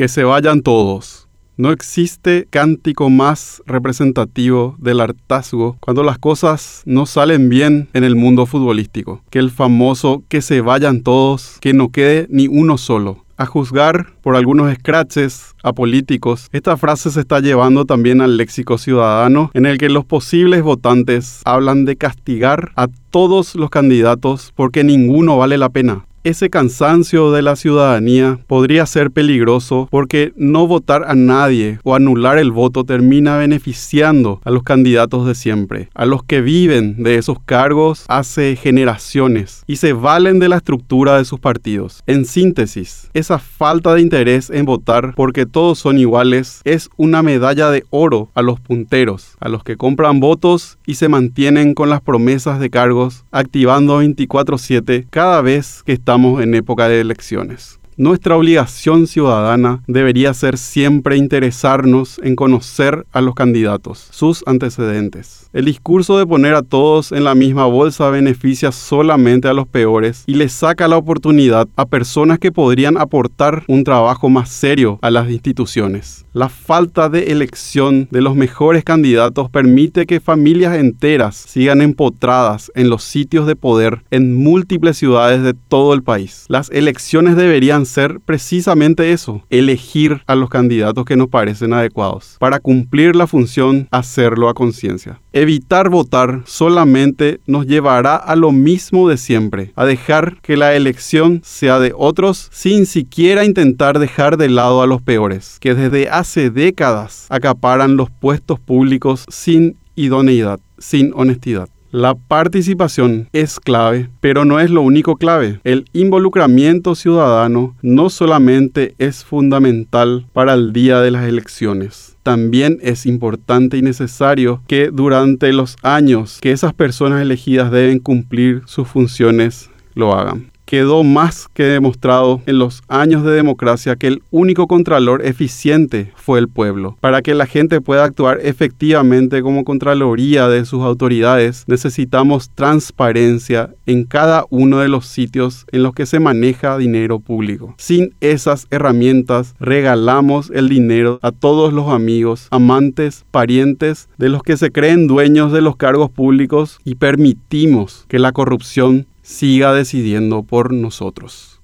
Que se vayan todos. No existe cántico más representativo del hartazgo cuando las cosas no salen bien en el mundo futbolístico que el famoso que se vayan todos, que no quede ni uno solo. A juzgar por algunos scratches a políticos, esta frase se está llevando también al léxico ciudadano, en el que los posibles votantes hablan de castigar a todos los candidatos porque ninguno vale la pena. Ese cansancio de la ciudadanía podría ser peligroso porque no votar a nadie o anular el voto termina beneficiando a los candidatos de siempre, a los que viven de esos cargos hace generaciones y se valen de la estructura de sus partidos. En síntesis, esa falta de interés en votar porque todos son iguales es una medalla de oro a los punteros, a los que compran votos y se mantienen con las promesas de cargos activando 24/7 cada vez que están estamos en época de elecciones. Nuestra obligación ciudadana debería ser siempre interesarnos en conocer a los candidatos, sus antecedentes. El discurso de poner a todos en la misma bolsa beneficia solamente a los peores y le saca la oportunidad a personas que podrían aportar un trabajo más serio a las instituciones. La falta de elección de los mejores candidatos permite que familias enteras sigan empotradas en los sitios de poder en múltiples ciudades de todo el país. Las elecciones deberían ser precisamente eso, elegir a los candidatos que nos parecen adecuados. Para cumplir la función, hacerlo a conciencia. Evitar votar solamente nos llevará a lo mismo de siempre, a dejar que la elección sea de otros sin siquiera intentar dejar de lado a los peores, que desde hace décadas acaparan los puestos públicos sin idoneidad, sin honestidad. La participación es clave, pero no es lo único clave. El involucramiento ciudadano no solamente es fundamental para el día de las elecciones, también es importante y necesario que durante los años que esas personas elegidas deben cumplir sus funciones lo hagan quedó más que demostrado en los años de democracia que el único contralor eficiente fue el pueblo. Para que la gente pueda actuar efectivamente como contraloría de sus autoridades, necesitamos transparencia en cada uno de los sitios en los que se maneja dinero público. Sin esas herramientas, regalamos el dinero a todos los amigos, amantes, parientes de los que se creen dueños de los cargos públicos y permitimos que la corrupción siga decidiendo por nosotros.